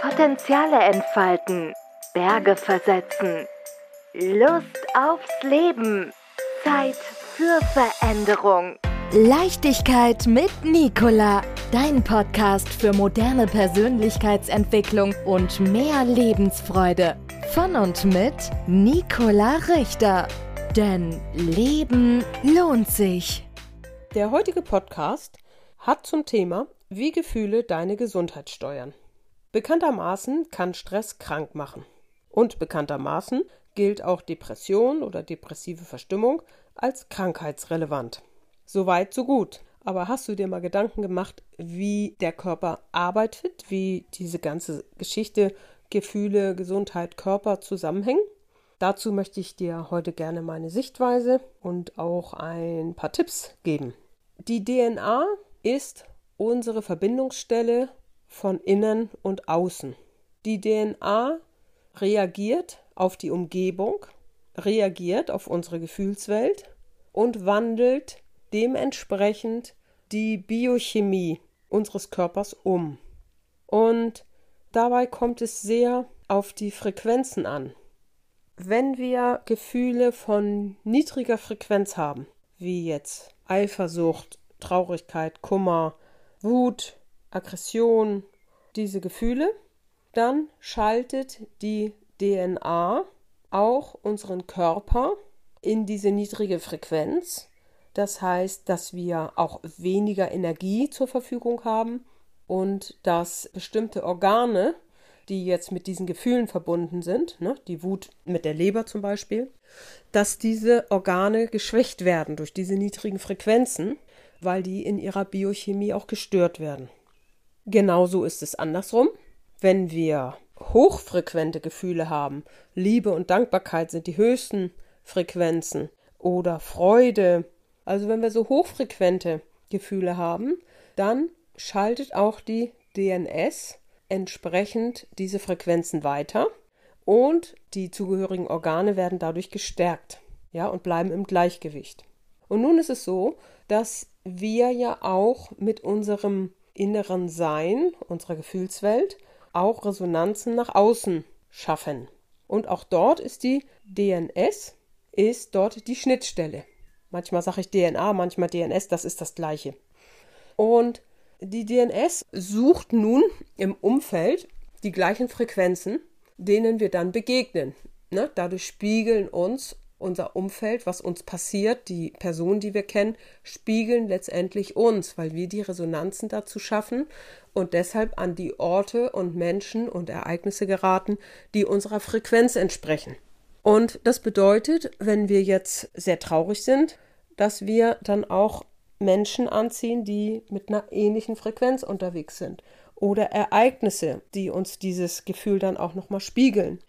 Potenziale entfalten, Berge versetzen, Lust aufs Leben, Zeit für Veränderung. Leichtigkeit mit Nicola, dein Podcast für moderne Persönlichkeitsentwicklung und mehr Lebensfreude. Von und mit Nicola Richter. Denn Leben lohnt sich. Der heutige Podcast hat zum Thema, wie Gefühle deine Gesundheit steuern. Bekanntermaßen kann Stress krank machen. Und bekanntermaßen gilt auch Depression oder depressive Verstimmung als krankheitsrelevant. Soweit, so gut. Aber hast du dir mal Gedanken gemacht, wie der Körper arbeitet, wie diese ganze Geschichte Gefühle, Gesundheit, Körper zusammenhängen? Dazu möchte ich dir heute gerne meine Sichtweise und auch ein paar Tipps geben. Die DNA ist unsere Verbindungsstelle von innen und außen. Die DNA reagiert auf die Umgebung, reagiert auf unsere Gefühlswelt und wandelt dementsprechend die Biochemie unseres Körpers um. Und dabei kommt es sehr auf die Frequenzen an. Wenn wir Gefühle von niedriger Frequenz haben, wie jetzt Eifersucht, Traurigkeit, Kummer, Wut, Aggression, diese Gefühle, dann schaltet die DNA auch unseren Körper in diese niedrige Frequenz. Das heißt, dass wir auch weniger Energie zur Verfügung haben und dass bestimmte Organe, die jetzt mit diesen Gefühlen verbunden sind, ne, die Wut mit der Leber zum Beispiel, dass diese Organe geschwächt werden durch diese niedrigen Frequenzen, weil die in ihrer Biochemie auch gestört werden. Genauso ist es andersrum. Wenn wir hochfrequente Gefühle haben, Liebe und Dankbarkeit sind die höchsten Frequenzen oder Freude, also wenn wir so hochfrequente Gefühle haben, dann schaltet auch die DNS entsprechend diese Frequenzen weiter und die zugehörigen Organe werden dadurch gestärkt, ja, und bleiben im Gleichgewicht. Und nun ist es so, dass wir ja auch mit unserem inneren Sein, unserer Gefühlswelt, auch Resonanzen nach außen schaffen. Und auch dort ist die DNS, ist dort die Schnittstelle. Manchmal sage ich DNA, manchmal DNS, das ist das gleiche. Und die DNS sucht nun im Umfeld die gleichen Frequenzen, denen wir dann begegnen. Ne? Dadurch spiegeln uns unser Umfeld, was uns passiert, die Personen, die wir kennen, spiegeln letztendlich uns, weil wir die Resonanzen dazu schaffen und deshalb an die Orte und Menschen und Ereignisse geraten, die unserer Frequenz entsprechen. Und das bedeutet, wenn wir jetzt sehr traurig sind, dass wir dann auch Menschen anziehen, die mit einer ähnlichen Frequenz unterwegs sind oder Ereignisse, die uns dieses Gefühl dann auch nochmal spiegeln.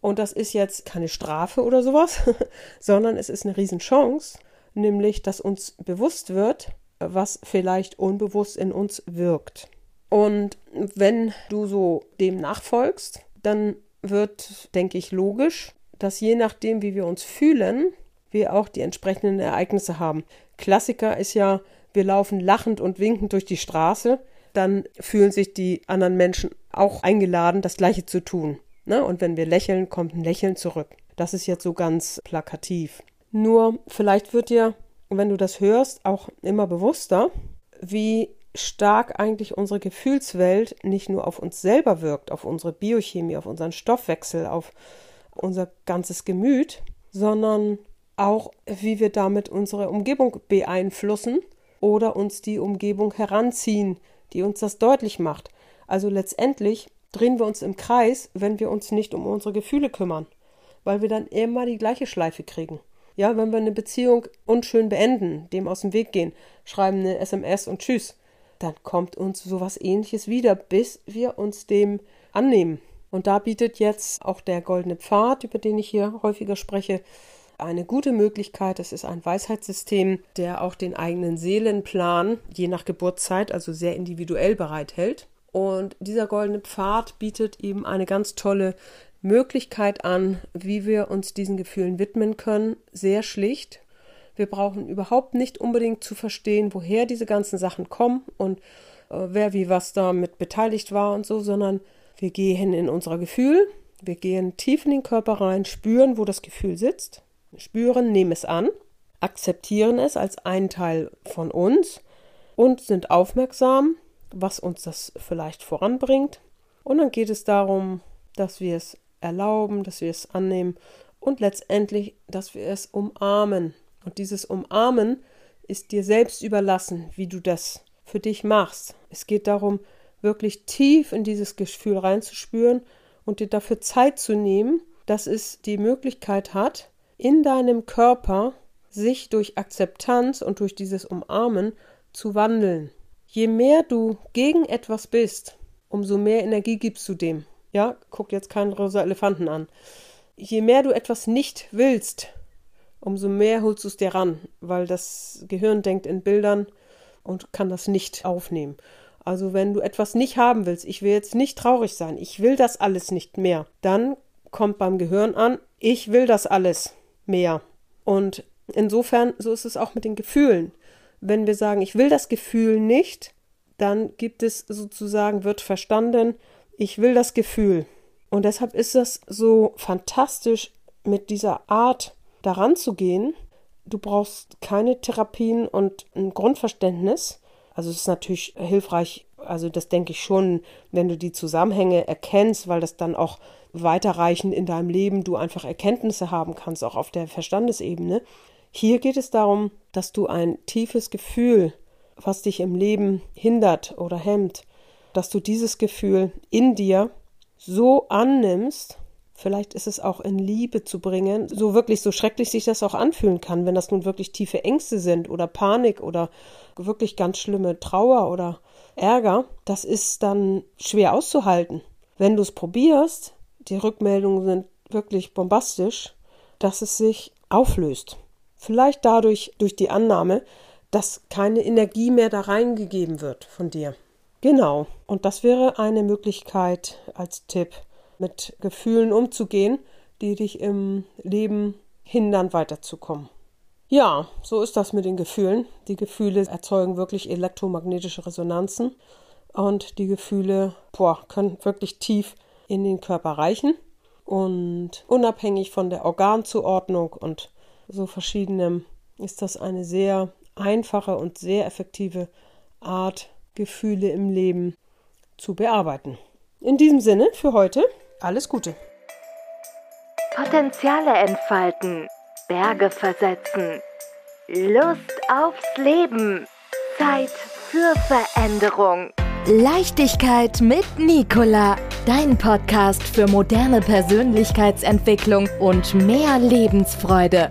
Und das ist jetzt keine Strafe oder sowas, sondern es ist eine Riesenchance, nämlich dass uns bewusst wird, was vielleicht unbewusst in uns wirkt. Und wenn du so dem nachfolgst, dann wird, denke ich, logisch, dass je nachdem, wie wir uns fühlen, wir auch die entsprechenden Ereignisse haben. Klassiker ist ja, wir laufen lachend und winkend durch die Straße, dann fühlen sich die anderen Menschen auch eingeladen, das Gleiche zu tun. Ne? Und wenn wir lächeln, kommt ein Lächeln zurück. Das ist jetzt so ganz plakativ. Nur vielleicht wird dir, wenn du das hörst, auch immer bewusster, wie stark eigentlich unsere Gefühlswelt nicht nur auf uns selber wirkt, auf unsere Biochemie, auf unseren Stoffwechsel, auf unser ganzes Gemüt, sondern auch, wie wir damit unsere Umgebung beeinflussen oder uns die Umgebung heranziehen, die uns das deutlich macht. Also letztendlich drehen wir uns im Kreis, wenn wir uns nicht um unsere Gefühle kümmern, weil wir dann immer die gleiche Schleife kriegen. Ja, wenn wir eine Beziehung unschön beenden, dem aus dem Weg gehen, schreiben eine SMS und tschüss, dann kommt uns sowas ähnliches wieder, bis wir uns dem annehmen. Und da bietet jetzt auch der goldene Pfad, über den ich hier häufiger spreche, eine gute Möglichkeit. Es ist ein Weisheitssystem, der auch den eigenen Seelenplan je nach Geburtszeit, also sehr individuell bereithält. Und dieser goldene Pfad bietet eben eine ganz tolle Möglichkeit an, wie wir uns diesen Gefühlen widmen können. Sehr schlicht. Wir brauchen überhaupt nicht unbedingt zu verstehen, woher diese ganzen Sachen kommen und äh, wer wie was damit beteiligt war und so, sondern wir gehen in unser Gefühl, wir gehen tief in den Körper rein, spüren, wo das Gefühl sitzt, spüren, nehmen es an, akzeptieren es als einen Teil von uns und sind aufmerksam, was uns das vielleicht voranbringt. Und dann geht es darum, dass wir es erlauben, dass wir es annehmen und letztendlich, dass wir es umarmen. Und dieses Umarmen ist dir selbst überlassen, wie du das für dich machst. Es geht darum, wirklich tief in dieses Gefühl reinzuspüren und dir dafür Zeit zu nehmen, dass es die Möglichkeit hat, in deinem Körper sich durch Akzeptanz und durch dieses Umarmen zu wandeln. Je mehr du gegen etwas bist, umso mehr Energie gibst du dem. Ja, guck jetzt keinen rosa Elefanten an. Je mehr du etwas nicht willst, umso mehr holst du es dir ran, weil das Gehirn denkt in Bildern und kann das nicht aufnehmen. Also wenn du etwas nicht haben willst, ich will jetzt nicht traurig sein, ich will das alles nicht mehr, dann kommt beim Gehirn an, ich will das alles mehr. Und insofern, so ist es auch mit den Gefühlen. Wenn wir sagen, ich will das Gefühl nicht, dann gibt es sozusagen, wird verstanden, ich will das Gefühl. Und deshalb ist es so fantastisch, mit dieser Art daran zu gehen. Du brauchst keine Therapien und ein Grundverständnis. Also es ist natürlich hilfreich, also das denke ich schon, wenn du die Zusammenhänge erkennst, weil das dann auch weiterreichend in deinem Leben du einfach Erkenntnisse haben kannst, auch auf der Verstandesebene. Hier geht es darum, dass du ein tiefes Gefühl, was dich im Leben hindert oder hemmt, dass du dieses Gefühl in dir so annimmst, vielleicht ist es auch in Liebe zu bringen, so wirklich so schrecklich sich das auch anfühlen kann, wenn das nun wirklich tiefe Ängste sind oder Panik oder wirklich ganz schlimme Trauer oder Ärger, das ist dann schwer auszuhalten. Wenn du es probierst, die Rückmeldungen sind wirklich bombastisch, dass es sich auflöst. Vielleicht dadurch, durch die Annahme, dass keine Energie mehr da reingegeben wird von dir. Genau. Und das wäre eine Möglichkeit als Tipp, mit Gefühlen umzugehen, die dich im Leben hindern, weiterzukommen. Ja, so ist das mit den Gefühlen. Die Gefühle erzeugen wirklich elektromagnetische Resonanzen und die Gefühle boah, können wirklich tief in den Körper reichen und unabhängig von der Organzuordnung und so verschiedenem ist das eine sehr einfache und sehr effektive Art, Gefühle im Leben zu bearbeiten. In diesem Sinne für heute alles Gute. Potenziale entfalten, Berge versetzen, Lust aufs Leben, Zeit für Veränderung. Leichtigkeit mit Nicola, dein Podcast für moderne Persönlichkeitsentwicklung und mehr Lebensfreude.